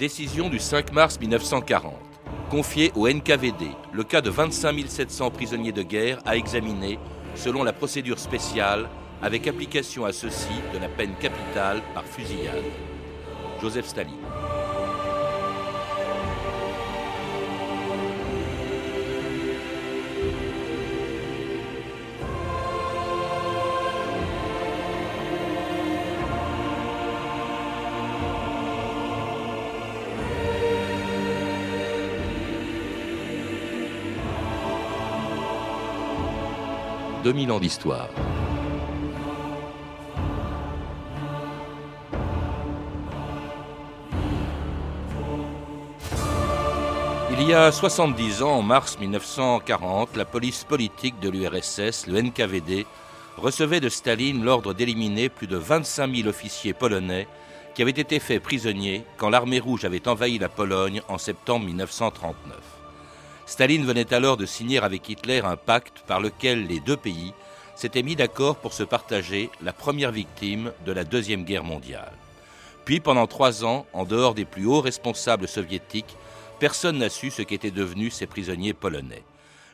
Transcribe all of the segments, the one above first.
Décision du 5 mars 1940. Confié au NKVD, le cas de 25 700 prisonniers de guerre à examiner selon la procédure spéciale avec application à ceux-ci de la peine capitale par fusillade. Joseph Staline. « 2000 ans d'histoire. Il y a 70 ans, en mars 1940, la police politique de l'URSS, le NKVD, recevait de Staline l'ordre d'éliminer plus de 25 000 officiers polonais qui avaient été faits prisonniers quand l'armée rouge avait envahi la Pologne en septembre 1939. Staline venait alors de signer avec Hitler un pacte par lequel les deux pays s'étaient mis d'accord pour se partager la première victime de la Deuxième Guerre mondiale. Puis pendant trois ans, en dehors des plus hauts responsables soviétiques, personne n'a su ce qu'étaient devenus ces prisonniers polonais.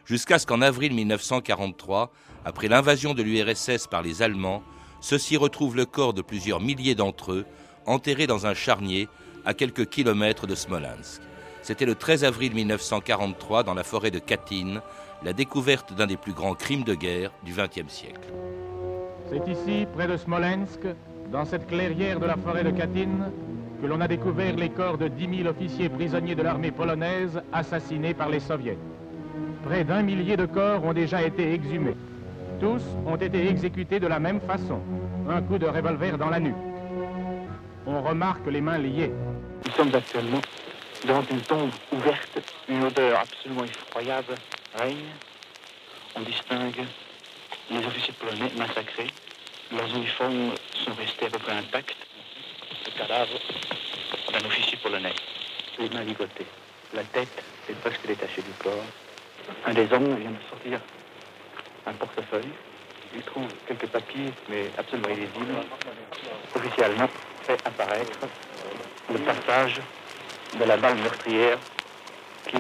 Jusqu'à ce qu'en avril 1943, après l'invasion de l'URSS par les Allemands, ceux-ci retrouvent le corps de plusieurs milliers d'entre eux, enterrés dans un charnier à quelques kilomètres de Smolensk. C'était le 13 avril 1943, dans la forêt de Katyn, la découverte d'un des plus grands crimes de guerre du XXe siècle. C'est ici, près de Smolensk, dans cette clairière de la forêt de Katyn, que l'on a découvert les corps de 10 000 officiers prisonniers de l'armée polonaise assassinés par les soviets. Près d'un millier de corps ont déjà été exhumés. Tous ont été exécutés de la même façon, un coup de revolver dans la nuque. On remarque les mains liées. Nous sommes actuellement devant une tombe ouverte, une odeur absolument effroyable règne. On distingue les officiers polonais massacrés. Leurs uniformes sont restés à peu près intacts le cadavre d'un officier polonais. Les mains ligotées. La tête est presque détachée du corps. Un des hommes vient de sortir un portefeuille. Il trouve quelques papiers, mais absolument illisibles. Officiellement, fait apparaître le passage de la balle meurtrière qui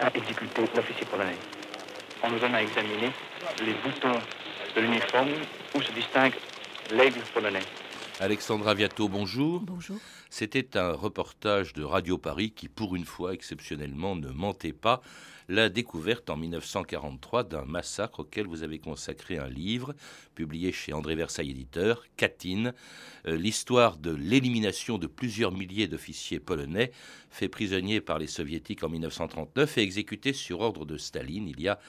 a exécuté l'officier polonais. On nous donne à examiner les boutons de l'uniforme où se distingue l'aigle polonais. Alexandra Viato, bonjour. Bonjour. C'était un reportage de Radio Paris qui, pour une fois, exceptionnellement, ne mentait pas. La découverte en 1943 d'un massacre auquel vous avez consacré un livre, publié chez André Versailles éditeur, Katyn, euh, l'histoire de l'élimination de plusieurs milliers d'officiers polonais faits prisonniers par les soviétiques en 1939 et exécutés sur ordre de Staline il y a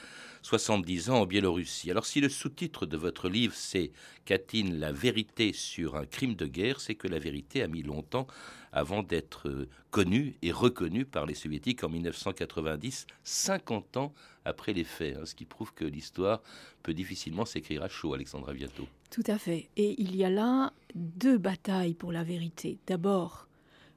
70 ans en Biélorussie. Alors si le sous-titre de votre livre c'est Katyn, la vérité sur un crime de guerre, c'est que la vérité a mis longtemps avant d'être euh, connue et reconnue par les soviétiques en 1990, 50 ans après les faits, hein, ce qui prouve que l'histoire peut difficilement s'écrire à chaud, Alexandra Viato. Tout à fait. Et il y a là deux batailles pour la vérité. D'abord,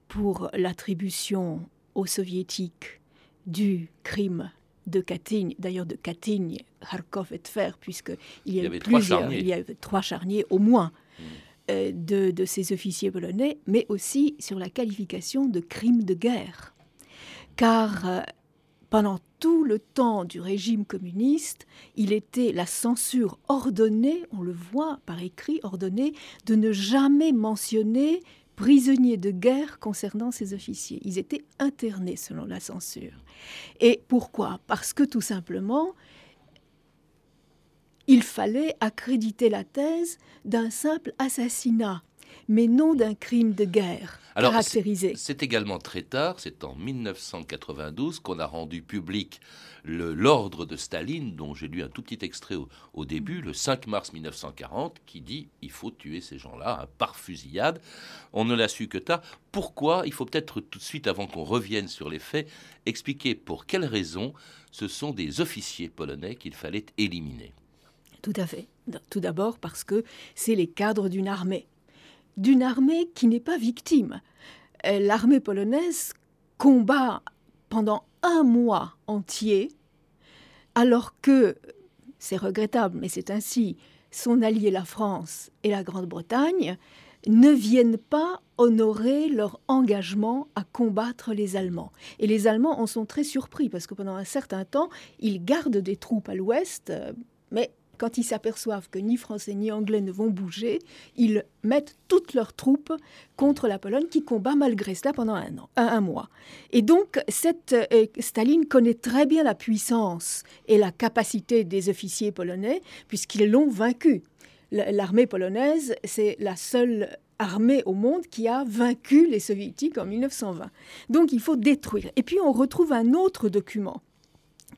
pour l'attribution aux soviétiques du crime de Katyn, d'ailleurs de Katyn, Kharkov et Tver, puisqu'il y, y a avait plusieurs, trois charniers. il y avait trois charniers au moins Mm. euh, de, de ces officiers polonais, mais aussi sur la qualification de crime de guerre. Car euh, pendant tout le temps du régime communiste, il était la censure ordonnée, on le voit par écrit, ordonnée de ne jamais mentionner prisonniers de guerre concernant ces officiers. Ils étaient internés selon la censure. Et pourquoi? Parce que tout simplement, il fallait accréditer la thèse d'un simple assassinat, mais non d'un crime de guerre Alors, caractérisé. C'est également très tard, c'est en 1992 qu'on a rendu public le- l'ordre de Staline, dont j'ai lu un tout petit extrait au, au début, le 5 mars 1940, qui dit il faut tuer ces gens-là hein, par fusillade. On ne l'a su que tard. Pourquoi? Il faut peut-être tout de suite, avant qu'on revienne sur les faits, expliquer pour quelles raisons ce sont des officiers polonais qu'il fallait éliminer. Tout à fait. Tout d'abord parce que c'est les cadres d'une armée. D'une armée qui n'est pas victime. Euh, L'armée polonaise combat pendant un mois entier, alors que c'est regrettable, mais c'est ainsi, son allié la France et la Grande-Bretagne ne viennent pas honorer leur engagement à combattre les Allemands. Et les Allemands en sont très surpris parce que pendant un certain temps, ils gardent des troupes à l'ouest, euh, mais quand ils s'aperçoivent que ni français ni anglais ne vont bouger, ils mettent toutes leurs troupes contre la Pologne qui combat malgré cela pendant un, mois. Et donc, cette, euh, Staline connaît très bien la puissance et la capacité des officiers polonais puisqu'ils l'ont vaincu. L'armée polonaise, c'est la seule armée au monde qui a vaincu les soviétiques en 1920. Donc il faut détruire. Et puis on retrouve un autre document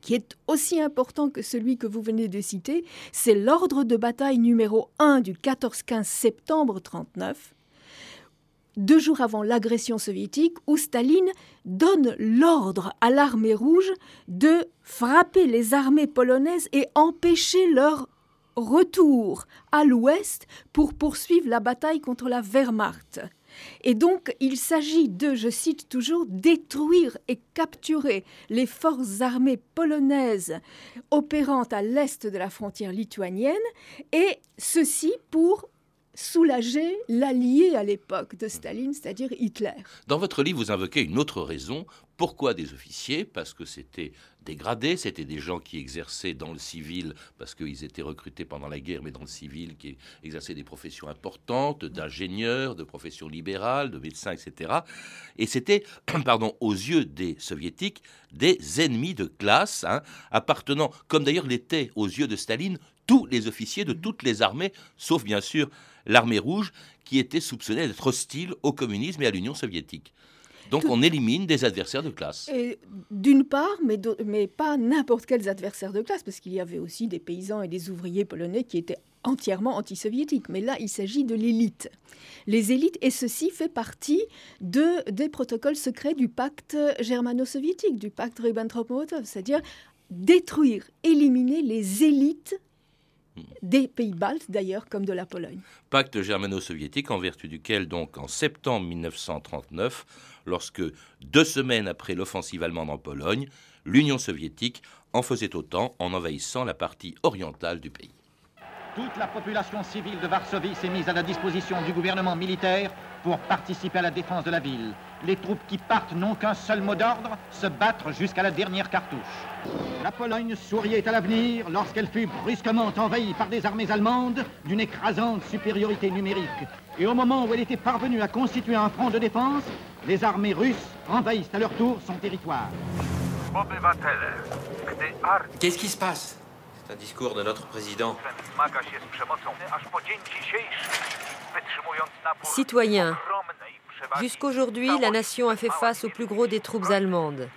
qui est aussi important que celui que vous venez de citer, c'est l'ordre de bataille numéro 1 du 14-15 septembre 1939, deux jours avant l'agression soviétique, où Staline donne l'ordre à l'armée rouge de frapper les armées polonaises et empêcher leur retour à l'ouest pour poursuivre la bataille contre la Wehrmacht. Et donc, il s'agit de, je cite toujours, détruire et capturer les forces armées polonaises opérant à l'est de la frontière lituanienne, et ceci pour soulager l'allié à l'époque de Staline, c'est-à-dire Hitler. Dans votre livre, vous invoquez une autre raison. Pourquoi des officiers? Parce que c'était dégradé, c'était des gens qui exerçaient dans le civil, parce qu'ils étaient recrutés pendant la guerre, mais dans le civil, qui exerçaient des professions importantes, d'ingénieurs, de professions libérales, de médecins, etc. Et c'était, pardon, aux yeux des soviétiques, des ennemis de classe, hein, appartenant, comme d'ailleurs l'étaient aux yeux de Staline, tous les officiers de toutes les armées, sauf bien sûr l'armée rouge, qui était soupçonnée d'être hostile au communisme et à l'Union soviétique. Donc on élimine des adversaires de classe. D'une part, mais, mais pas n'importe quels adversaires de classe, parce qu'il y avait aussi des paysans et des ouvriers polonais qui étaient entièrement anti-soviétiques. Mais là, il s'agit de l'élite. Les élites, et ceci fait partie de, des protocoles secrets du pacte germano-soviétique, du pacte Ribbentrop-Molotov, c'est-à-dire détruire, éliminer les élites des pays baltes d'ailleurs, comme de la Pologne. Pacte germano-soviétique en vertu duquel, donc en septembre 1939, lorsque deux semaines après l'offensive allemande en Pologne, l'Union soviétique en faisait autant en envahissant la partie orientale du pays. Toute la population civile de Varsovie s'est mise à la disposition du gouvernement militaire pour participer à la défense de la ville. Les troupes qui partent n'ont qu'un seul mot d'ordre, se battre jusqu'à la dernière cartouche. La Pologne souriait à l'avenir lorsqu'elle fut brusquement envahie par des armées allemandes d'une écrasante supériorité numérique. Et au moment où elle était parvenue à constituer un front de défense, les armées russes envahissent à leur tour son territoire. Qu'est-ce qui se passe? Un discours de notre président. Citoyens, jusqu'aujourd'hui, la nation a fait face au plus gros des troupes allemandes.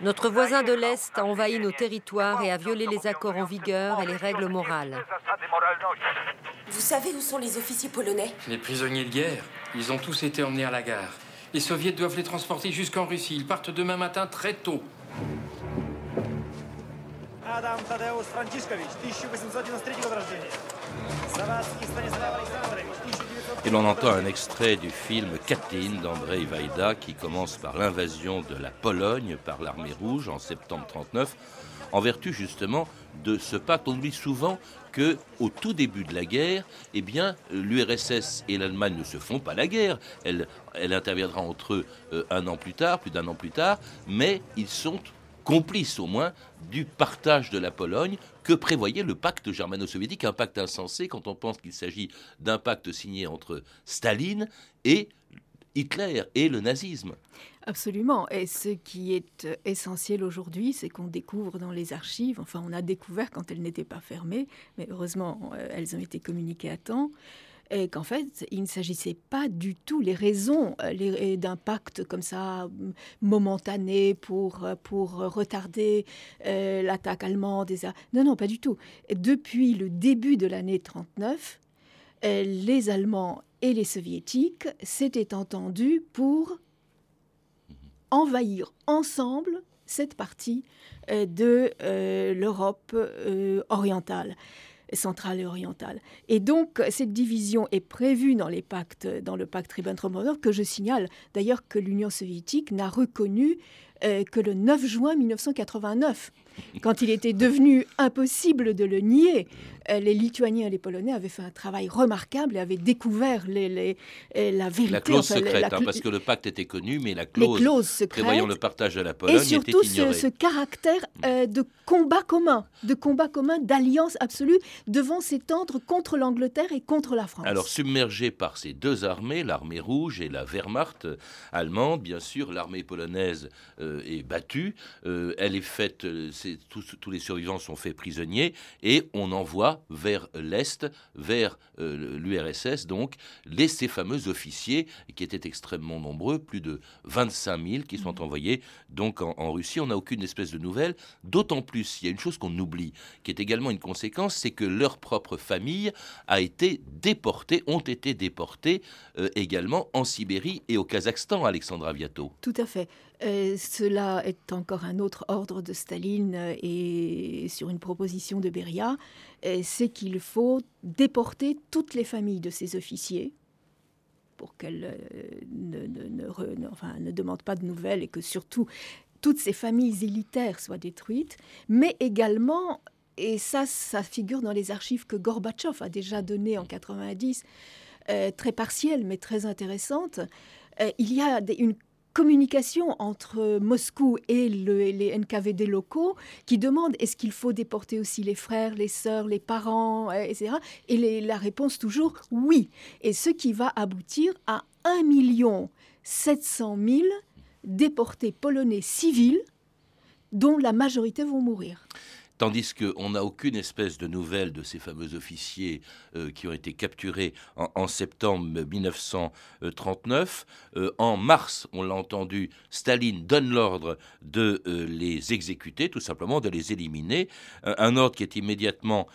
Notre voisin de l'Est a envahi nos territoires et a violé les accords en vigueur et les règles morales. Vous savez où sont les officiers polonais? Les prisonniers de guerre. Ils ont tous été emmenés à la gare. Les soviets doivent les transporter jusqu'en Russie. Ils partent demain matin très tôt. Et l'on entend un extrait du film Katyn d'Andrei Vaida qui commence par l'invasion de la Pologne par l'armée rouge en septembre 39 en vertu justement de ce pacte. On oublie souvent que au tout début de la guerre, eh bien, l'URSS et l'Allemagne ne se font pas la guerre. Elle, elle interviendra entre eux euh, un an plus tard, plus d'un an plus tard, mais ils sont complice au moins du partage de la Pologne que prévoyait le pacte germano-soviétique, un pacte insensé quand on pense qu'il s'agit d'un pacte signé entre Staline et Hitler et le nazisme. Absolument. Et ce qui est essentiel aujourd'hui, c'est qu'on découvre dans les archives, enfin on a découvert quand elles n'étaient pas fermées, mais heureusement euh, elles ont été communiquées à temps, et qu'en fait, il ne s'agissait pas du tout les raisons euh, d'un pacte comme ça momentané pour, euh, pour retarder euh, l'attaque allemande. Non, non, pas du tout. Depuis le début de l'année 39, les Allemands et les Soviétiques s'étaient entendus pour envahir ensemble cette partie de l'Europe orientale centrale et orientale. Et donc, cette division est prévue dans, les pactes, dans le pacte Ribbentrop-Molotov, que je signale d'ailleurs que l'Union soviétique n'a reconnu euh, que le 9 juin 1989, quand il était devenu impossible de le nier. Euh, les Lituaniens et les Polonais avaient fait un travail remarquable et avaient découvert les, les, euh, la vérité. La clause enfin, secrète, la hein, parce que le pacte était connu, mais la clause, secrètes. prévoyant le partage de la Pologne Et surtout ce, ce caractère euh, de combat commun, de combat commun, d'alliance absolue devant s'étendre contre l'Angleterre et contre la France. Alors, submergée par ces deux armées, l'armée rouge et la Wehrmacht allemande, bien sûr, l'armée polonaise euh, est battue. euh, elle est faite, tous, tous les survivants sont faits prisonniers et on envoie vers l'Est, vers euh, l'URSS, donc, les, ces fameux officiers qui étaient extrêmement nombreux, plus de 25 000 qui sont envoyés donc en, en Russie. On n'a aucune espèce de nouvelles, d'autant plus, il y a une chose qu'on oublie, qui est également une conséquence, c'est que leur propre famille a été déportée, ont été déportés euh, également en Sibérie et au Kazakhstan, Alexandra Viato. Tout à fait. Euh, cela est encore un autre ordre de Staline et sur une proposition de Beria, euh, c'est qu'il faut déporter toutes les familles de ces officiers pour qu'elles euh, ne, demandent pas de nouvelles et que surtout toutes ces familles élitaires soient détruites, mais également, et ça, ça figure dans les archives que Gorbatchev a déjà données en 90, euh, très partielles mais très intéressantes, euh, il y a des- une communication entre Moscou et le- les NKVD locaux qui demandent est-ce qu'il faut déporter aussi les frères, les sœurs, les parents, euh, etc. Et les- la réponse toujours oui. Et ce qui va aboutir à 1 700 000 déportés polonais civils dont la majorité vont mourir. Tandis qu'on n'a aucune espèce de nouvelle de ces fameux officiers euh, qui ont été capturés en, septembre 1939. Euh, en mars, on l'a entendu, Staline donne l'ordre de euh, les exécuter, tout simplement de les éliminer. Un, ordre qui est immédiatement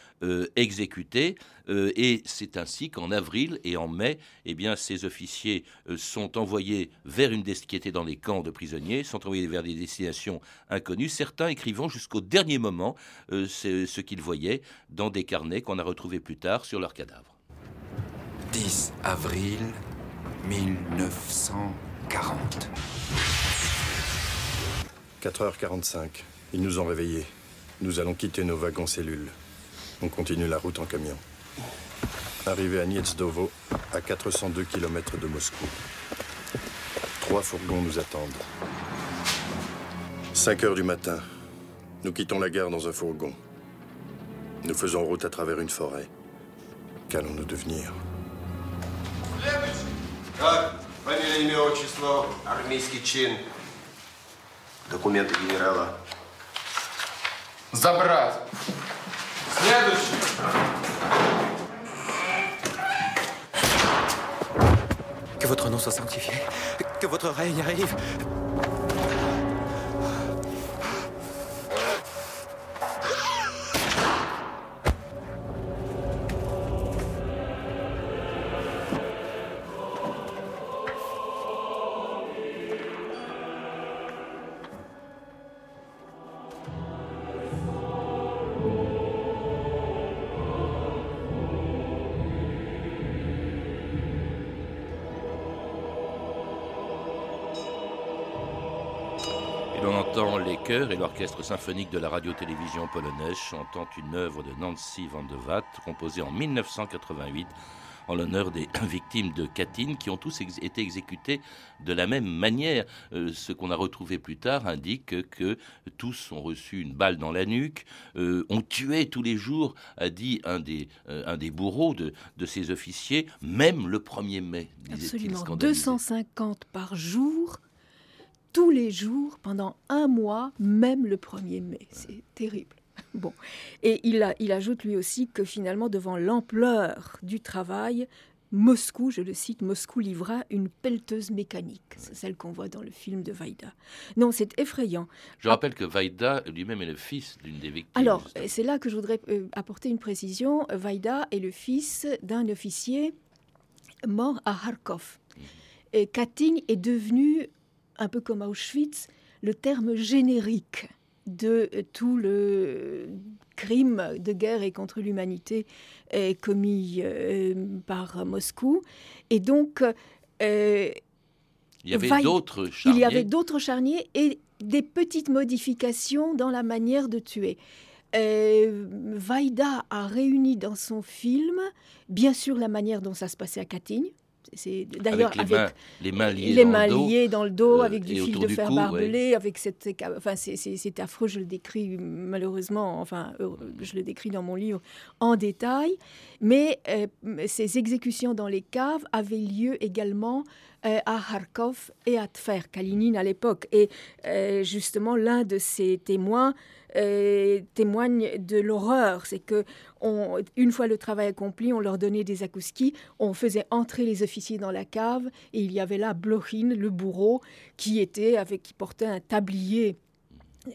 exécuté. Euh, et c'est ainsi qu'en avril et en mai, eh bien, ces officiers euh, sont envoyés vers une des qui était dans les camps de prisonniers, sont envoyés vers des destinations inconnues. Certains écrivant jusqu'au dernier moment euh, ce, ce qu'ils voyaient dans des carnets qu'on a retrouvés plus tard sur leurs cadavres. 10 avril 1940. 4h45. Ils nous ont réveillés. Nous allons quitter nos wagons cellules. On continue la route en camion. Arrivé à Niedzdovo, à 402 km de Moscou. Trois fourgons nous attendent. 5 heures du matin. Nous quittons la gare dans un fourgon. Nous faisons route à travers une forêt. Qu'allons-nous devenir Так, фамилия, имя, отчество, армейский чин. Документы генерала. Забрать. Следующий. Votre nom soit sanctifié. Que votre règne arrive. Et l'on entend les chœurs et l'orchestre symphonique de la radio-télévision polonaise chantant une œuvre de Nancy van de Watt composée en 1988 en l'honneur des victimes de Katyn qui ont tous ex- été exécutés de la même manière. Euh, ce qu'on a retrouvé plus tard indique que tous ont reçu une balle dans la nuque, euh, on tuait tous les jours, a dit un des, euh, un des bourreaux de, de ces officiers, même le 1er mai, disait-il Absolument. scandalisé. 250 par jour, tous les jours, pendant un mois, même le 1er mai. C'est terrible. Bon. Et il, a- il ajoute lui aussi que finalement, devant l'ampleur du travail, Moscou, je le cite, Moscou livra une pelleteuse mécanique. C'est celle qu'on voit dans le film de Vaida. Non, c'est effrayant. Je rappelle que Vaida lui-même est le fils d'une des victimes. Alors, c'est là que je voudrais euh, apporter une précision. Vaida est le fils d'un officier mort à Kharkov. Et Katyn est devenu, un peu comme Auschwitz, le terme générique de tout le crime de guerre et contre l'humanité euh, commis euh, par Moscou. Et donc, euh, Il y avait d'autres il y charniers. avait d'autres charniers et des petites modifications dans la manière de tuer. Euh, Vaida a réuni dans son film, bien sûr, la manière dont ça se passait à Katyn, c'est d'ailleurs avec, les, mains, liées, dans, le dos, euh, avec du fil de fer barbelé, avec cette, enfin c'est affreux, je le décris malheureusement, enfin je le décris dans mon livre en détail, mais euh, ces exécutions dans les caves avaient lieu également euh, à Kharkov et à Tver, Kalinin à l'époque, et justement l'un de ces témoins euh, témoigne de l'horreur. C'est que une fois le travail accompli, on leur donnait des akouskis, on faisait entrer les officiers dans la cave et il y avait là Blochin, le bourreau, qui était avec qui portait un tablier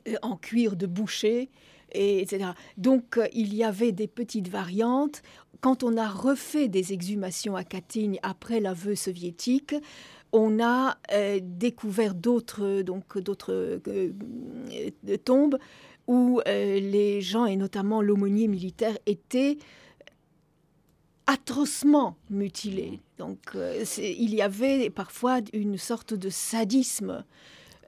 euh, en cuir de boucher. Et etc. Donc euh, il y avait des petites variantes. Quand on a refait des exhumations à Katyn après l'aveu soviétique, on a découvert d'autres donc d'autres tombes où euh, les gens, et notamment l'aumônier militaire, étaient atrocement mutilés. Donc euh, il y avait parfois une sorte de sadisme.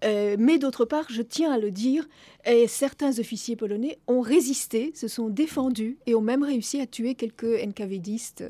Euh, mais d'autre part, je tiens à le dire, et certains officiers polonais ont résisté, se sont défendus et ont même réussi à tuer quelques NKVDistes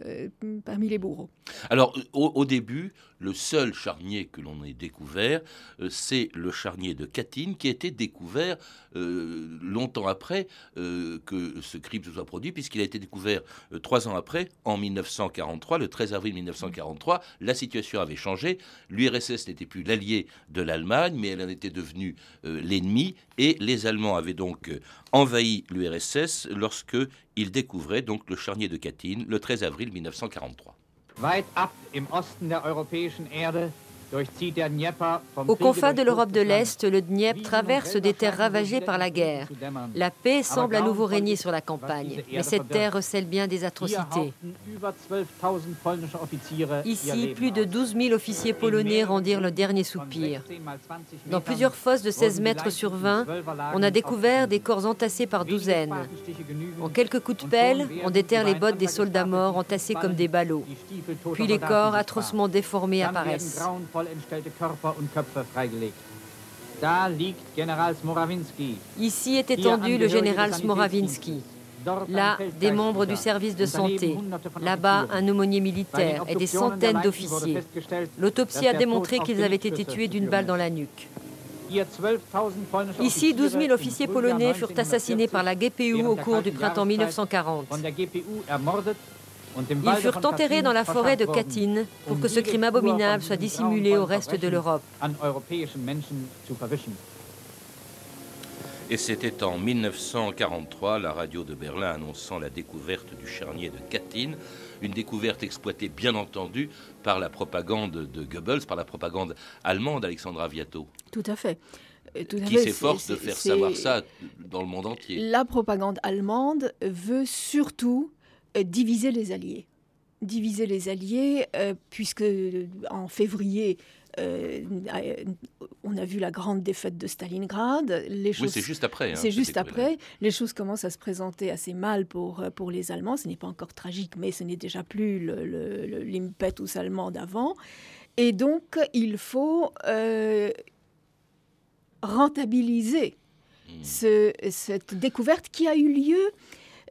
parmi les bourreaux. Alors, au, début, le seul charnier que l'on ait découvert, euh, c'est le charnier de Katyn, qui a été découvert euh, longtemps après euh, que ce crime se soit produit, puisqu'il a été découvert trois ans après, en 1943, le 13 avril 1943. La situation avait changé. L'URSS n'était plus l'allié de l'Allemagne, mais elle en était devenue l'ennemi. Et les Allemands avaient donc envahi l'URSS lorsque ils découvraient donc le charnier de Katyn le 13 avril 1943. Weit ab im Osten der europäischen Erde Au confins de l'Europe de l'Est, le Dniepr traverse des terres ravagées par la guerre. La paix semble à nouveau régner sur la campagne, mais cette terre recèle bien des atrocités. Ici, plus de 12 000 officiers polonais rendirent le dernier soupir. Dans plusieurs fosses de 16 mètres sur 20, on a découvert des corps entassés par douzaines. En quelques coups de pelle, on déterre les bottes des soldats morts entassés comme des ballots. Puis les corps atrocement déformés apparaissent entstellte Körper und Köpfe freigelegt. Da liegt General Smorawinski. Ici est étendu le général Smorawinski. Là, des membres du service de santé. Là-bas, un aumônier militaire et des centaines d'officiers. L'autopsie a démontré qu'ils avaient été tués d'une balle dans la nuque. Ici, 12 000 officiers polonais furent assassinés par la GPU au cours du printemps 1940. Ils furent enterrés dans la forêt de Katyn pour que ce crime abominable soit dissimulé au reste de l'Europe. Et c'était en 1943, la radio de Berlin annonçant la découverte du charnier de Katyn, une découverte exploitée bien entendu par la propagande de Goebbels, par la propagande allemande, Alexandra Viato. Tout à fait. Euh, qui s'efforce de faire savoir ça dans le monde entier. La propagande allemande veut surtout diviser les Alliés. Diviser les Alliés, euh, puisque euh, en février, on a vu la grande défaite de Stalingrad. Les choses, oui, c'est juste après. Hein, c'est juste après. Les choses commencent à se présenter assez mal pour, pour les Allemands. Ce n'est pas encore tragique, mais ce n'est déjà plus l'impetus allemand d'avant. Et donc, il faut rentabiliser hmm. cette découverte qui a eu lieu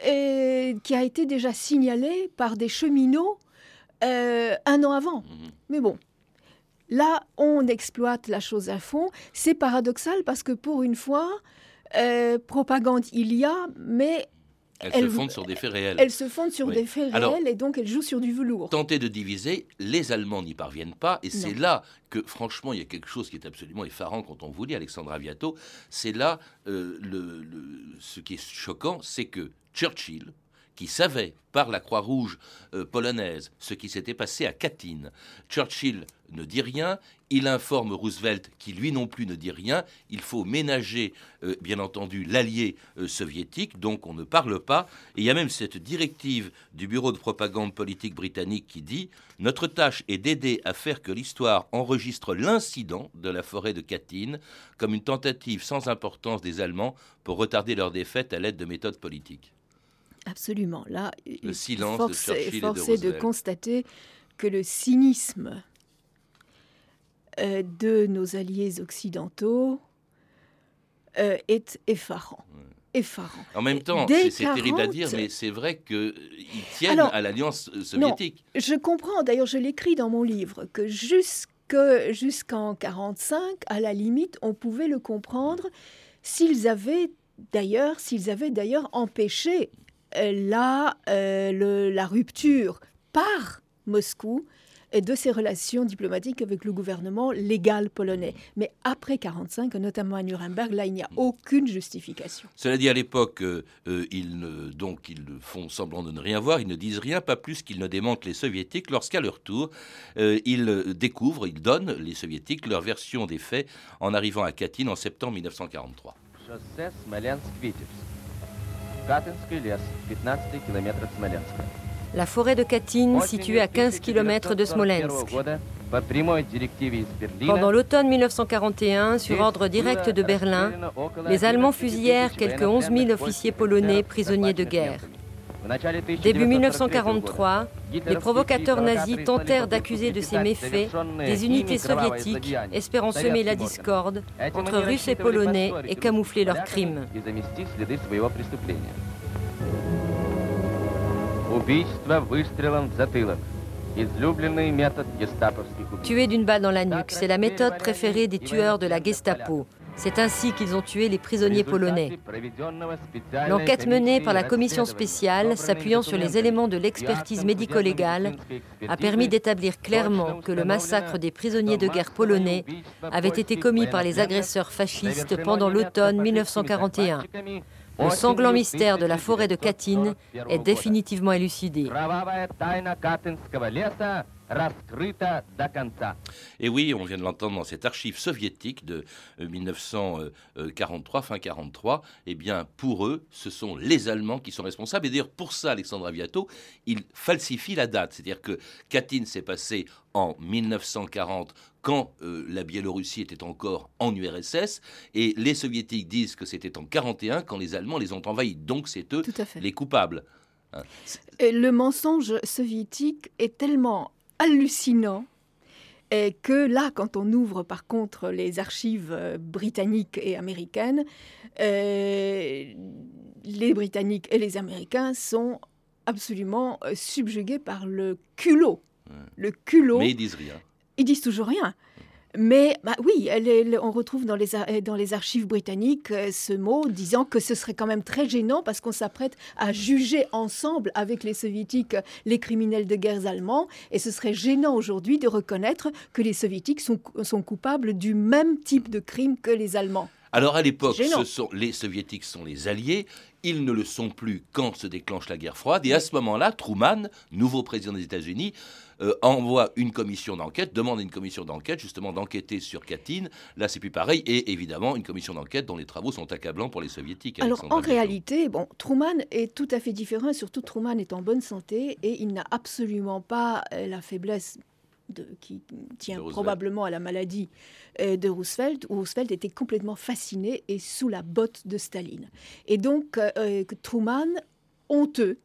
qui a été déjà signalé par des cheminots euh, un an avant. Mhm. Mais bon, là, on exploite la chose à fond. C'est paradoxal parce que pour une fois, euh, propagande il y a, mais elle, se fonde sur des faits réels. Elle se fonde sur des faits réels et donc elle joue sur du velours. Tenter de diviser, les Allemands n'y parviennent pas et c'est là que franchement il y a quelque chose qui est absolument effarant quand on vous lit Alexandra Viato. C'est là euh, le, ce qui est choquant, c'est que Churchill, qui savait par la Croix-Rouge euh, polonaise ce qui s'était passé à Katyn. Churchill ne dit rien, il informe Roosevelt qui lui non plus ne dit rien, il faut ménager euh, bien entendu l'allié euh, soviétique, donc on ne parle pas, et il y a même cette directive du bureau de propagande politique britannique qui dit notre tâche est d'aider à faire que l'histoire enregistre l'incident de la forêt de Katyn comme une tentative sans importance des Allemands pour retarder leur défaite à l'aide de méthodes politiques. Absolument. Là, le silence force, de force de, constater que le cynisme euh, de nos alliés occidentaux euh, est effarant. Effarant. En même temps, c'est terrible à 40, dire, mais c'est vrai qu'ils tiennent Alors, à l'alliance euh, Non, soviétique. je comprends, d'ailleurs je l'écris dans mon livre, que jusque- jusqu'en 45, à la limite, on pouvait le comprendre s'ils avaient d'ailleurs, s'ils avaient d'ailleurs empêché euh, la, euh, le- la rupture par Moscou euh, de ses relations diplomatiques avec le gouvernement légal polonais. Mais après 45, notamment à Nuremberg, là, il n'y a aucune justification. Cela dit, à l'époque, euh, euh, ils, ne- donc, ils font semblant de ne rien voir, ils ne disent rien, pas plus qu'ils ne démentent les soviétiques, lorsqu'à leur tour, euh, ils euh, découvrent, ils donnent, les soviétiques, leur version des faits en arrivant à Katyn en septembre 1943. Шоссе Смоленск-Витебск. Катынский лес, 15 километр от Смоленска. La forêt de Katyn, située à 15 km de Smolensk. года по прямой директиве из Берлина Pendant l'automne 1941, sur ordre direct de Berlin, les Allemands fusillèrent quelques 11 000 officiers polonais prisonniers de guerre. Début 1943, les provocateurs nazis tentèrent d'accuser de ces méfaits des unités soviétiques, espérant semer la discorde entre Russes et Polonais et camoufler leurs crimes. Tuer d'une balle dans la nuque, c'est la méthode préférée des tueurs de la Gestapo. C'est ainsi qu'ils ont tué les prisonniers polonais. L'enquête menée par la commission spéciale, s'appuyant sur les éléments de l'expertise médico-légale, a permis d'établir clairement que le massacre des prisonniers de guerre polonais avait été commis par les agresseurs fascistes pendant l'automne 1941. Le sanglant mystère de la forêt de Katyn est définitivement élucidé Кровавая тайна Катынского леса раскрыта до конца. Et oui, on vient de l'entendre dans cette archive soviétique de euh, 1943, fin 43. Eh bien, pour eux, ce sont les Allemands qui sont responsables. Et d'ailleurs, pour ça, Alexandre Aviato, il falsifie la date. C'est-à-dire que Katyn s'est passé en 1940 quand euh, la Biélorussie était encore en URSS, et les Soviétiques disent que c'était en 41 quand les Allemands les ont envahis. Donc c'est eux Tout à fait. les coupables. Hein. Et le mensonge soviétique est tellement hallucinant et que là, quand on ouvre par contre les archives euh, britanniques et américaines, euh, les Britanniques et les Américains sont absolument euh, subjugués par le culot. Le culot. Mais ils disent rien. Ils disent toujours rien. Mais bah oui, on retrouve dans les, ar- dans les archives britanniques euh, ce mot disant que ce serait quand même très gênant parce qu'on s'apprête à juger ensemble avec les soviétiques les criminels de guerre allemands. Et ce serait gênant aujourd'hui de reconnaître que les soviétiques sont, sont coupables du même type de crime que les Allemands. Alors à l'époque, les soviétiques sont les alliés, ils ne le sont plus quand se déclenche la guerre froide, et à ce moment-là, Truman, nouveau président des États-Unis, euh, envoie une commission d'enquête, demande une commission d'enquête, justement d'enquêter sur Katyn. Là, c'est plus pareil, et évidemment, une commission d'enquête dont les travaux sont accablants pour les soviétiques. Alors en réalité, bon, Truman est tout à fait différent et surtout Truman est en bonne santé et il n'a absolument pas euh, la faiblesse de, qui tient probablement à la maladie euh, de Roosevelt. où Roosevelt était complètement fasciné et sous la botte de Staline. Et donc euh, Truman, honteux,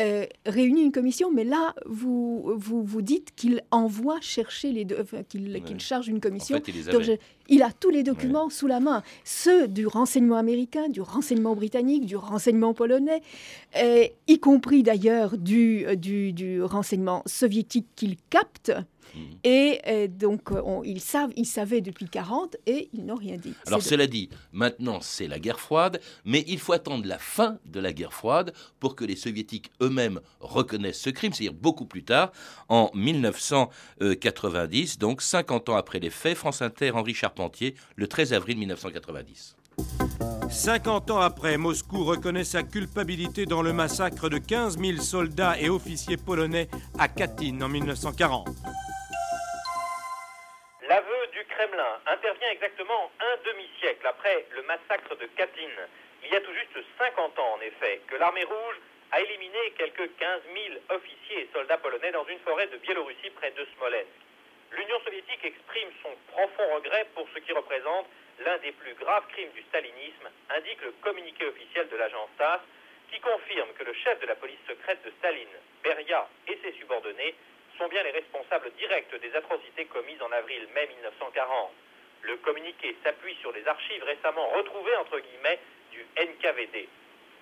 euh, réunit une commission, mais là, vous vous, vous dites qu'il envoie chercher les deux, enfin, qu'il charge une commission. fait, il les Donc, avait. je- il a tous les documents sous la main, ceux du renseignement américain, du renseignement britannique, du renseignement polonais, euh, y compris d'ailleurs du, du, du renseignement soviétique qu'il capte. Mhm. Et euh, donc, euh, on- ils, savent, ils savaient depuis 40 et ils n'ont rien dit. Alors cela dit, maintenant c'est la guerre froide, mais il faut attendre la fin de la guerre froide pour que les soviétiques eux-mêmes reconnaissent ce crime, c'est-à-dire beaucoup plus tard, en 1990, donc 50 ans après les faits, France Inter, Henri Charpentier, le 13 avril 1990. 50 ans après, Moscou reconnaît sa culpabilité dans le massacre de 15 000 soldats et officiers polonais à Katyn en 1940. L'aveu du Kremlin intervient exactement un demi-siècle après le massacre de Katyn. Il y a tout juste 50 ans, en effet, que l'armée rouge a éliminé quelques 15 000 officiers et soldats polonais dans une forêt de Biélorussie près de Smolensk. L'Union soviétique exprime son profond regret pour ce qui représente l'un des plus graves crimes du stalinisme, indique le communiqué officiel de l'agence TASS, qui confirme que le chef de la police secrète de Staline, Beria, et ses subordonnés sont bien les responsables directs des atrocités commises en avril-mai 1940. Le communiqué s'appuie sur les archives récemment retrouvées, entre guillemets, du NKVD.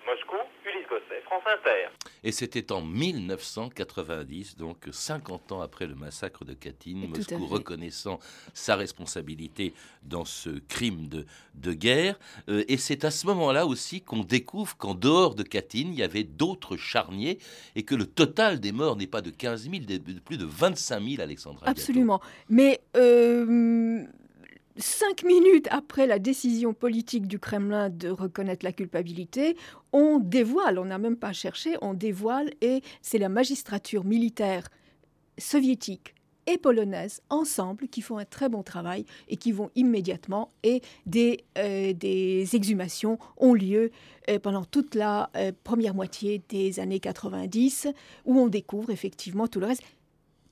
Moscou, Ulysse Gosset, France Inter. Et c'était en 1990, donc 50 ans après le massacre de Katyn, Moscou reconnaissant sa responsabilité dans ce crime de, de guerre. Euh, et c'est à ce moment-là aussi qu'on découvre qu'en dehors de Katyn, il y avait d'autres charniers et que le total des morts n'est pas de 15 000, de plus de 25 000, Alexandra. Absolument. Mais. Euh cinq minutes après la décision politique du Kremlin de reconnaître la culpabilité, on dévoile, on n'a même pas cherché, on dévoile, et c'est la magistrature militaire soviétique et polonaise ensemble qui font un très bon travail et qui vont immédiatement et des, euh, exhumations ont lieu euh, pendant toute la euh, première moitié des années 90 où on découvre effectivement tout le reste.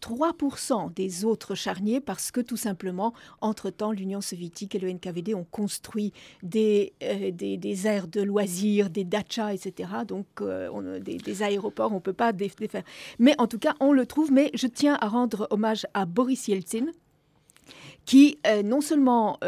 3% des autres charniers parce que tout simplement, entre-temps, l'Union soviétique et le NKVD ont construit des, euh, des, aires de loisirs, des dachas, etc. Donc euh, des, aéroports, on ne peut pas défaire. Mais en tout cas, on le trouve. Mais je tiens à rendre hommage à Boris Yeltsin, qui euh, non seulement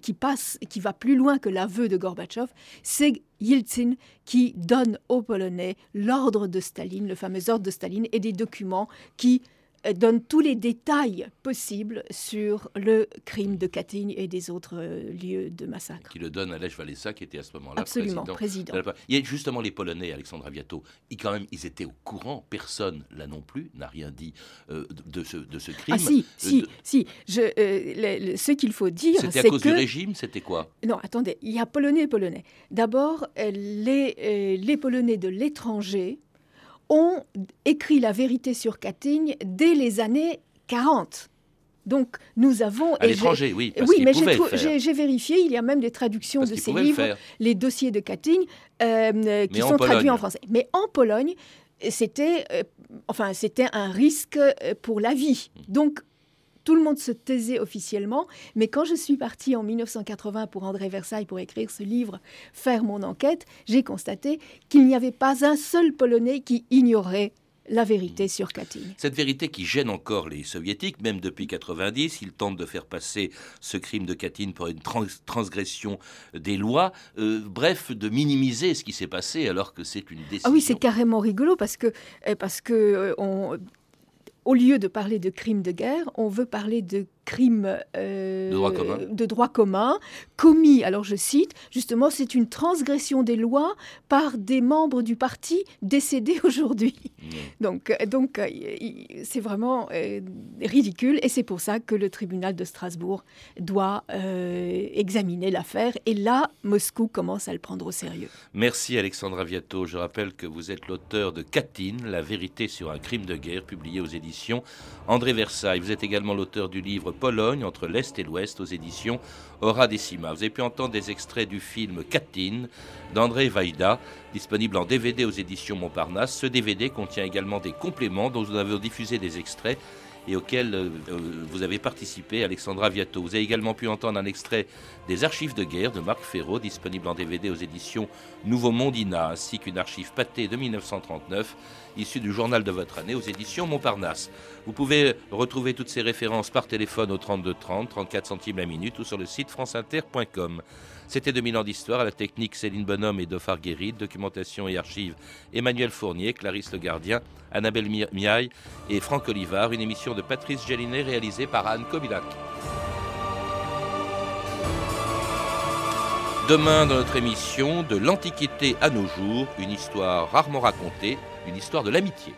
qui passe, qui va plus loin que l'aveu de Gorbatchev, c'est Yeltsin qui donne aux Polonais l'ordre de Staline, le fameux ordre de Staline, et des documents qui euh, donne tous les détails possibles sur le crime de Katyn et des autres euh, lieux de massacre. Qui le donne à Lech Walesa, qui était à ce moment-là Absolument, président. Il y a justement les Polonais, Alexandre Aviato, ils, quand même, ils étaient au courant, personne là non plus n'a rien dit euh, de, ce, de, ce, crime. Ah si, si, si. Je, ce qu'il faut dire, c'est C'était à cause du régime, c'était quoi? Non, attendez, il y a Polonais et Polonais. D'abord, les, les Polonais de l'étranger ont écrit la vérité sur Katyn dès les années 40. Donc nous avons... À l'étranger, oui. oui, mais j'ai vérifié, il y a même des traductions de ces livres, les dossiers de Katyn, euh, qui sont traduits en français. Mais en Pologne, c'était euh, enfin, c'était un risque euh, pour la vie. Mmh. Donc tout le monde se taisait officiellement, mais quand je suis partie en 1980 pour André Versailles pour écrire ce livre, faire mon enquête, j'ai constaté qu'il n'y avait pas un seul Polonais qui ignorait la vérité sur Katyn. Cette vérité qui gêne encore les soviétiques, même depuis 90, ils tentent de faire passer ce crime de Katyn pour une transgression des lois, euh, bref, de minimiser ce qui s'est passé alors que c'est une décision. Ah oui, c'est carrément rigolo parce que, euh, parce que euh, on, au lieu de parler de crimes de guerre, on veut parler de euh, de, droit commun. commis, alors je cite, justement, c'est une transgression des lois par des membres du parti décédés aujourd'hui. Mmh. Donc, euh, donc euh, c'est vraiment ridicule et c'est pour ça que le tribunal de Strasbourg doit examiner l'affaire. Et là, Moscou commence à le prendre au sérieux. Merci Alexandra Viato. Je rappelle que vous êtes l'auteur de Katyn, La vérité sur un crime de guerre, publié aux éditions André Versailles. Vous êtes également l'auteur du livre Pologne entre l'Est et l'Ouest aux éditions Hora Decima. Vous avez pu entendre des extraits du film Katyn d'André Vaida, disponible en DVD aux éditions Montparnasse. Ce DVD contient également des compléments dont nous avons diffusé des extraits et auquel euh, euh, vous avez participé, Alexandra Viato. Vous avez également pu entendre un extrait des archives de guerre de Marc Ferraud, disponible en DVD aux éditions Nouveau Mondina, ainsi qu'une archive pâtée de 1939, issue du journal de votre année aux éditions Montparnasse. Vous pouvez retrouver toutes ces références par téléphone au 32 30, 34 centimes la minute ou sur le site franceinter.com. C'était 2000 ans d'histoire à la technique Céline Bonhomme et Dofar Guérid, documentation et archives Emmanuel Fournier, Clarisse Le Gardien, Annabelle Miaille et Franck Olivard, une émission de Patrice Gélinet réalisée par Anne Kobilac. Demain, dans notre émission, de l'Antiquité à nos jours, une histoire rarement racontée, une histoire de l'amitié.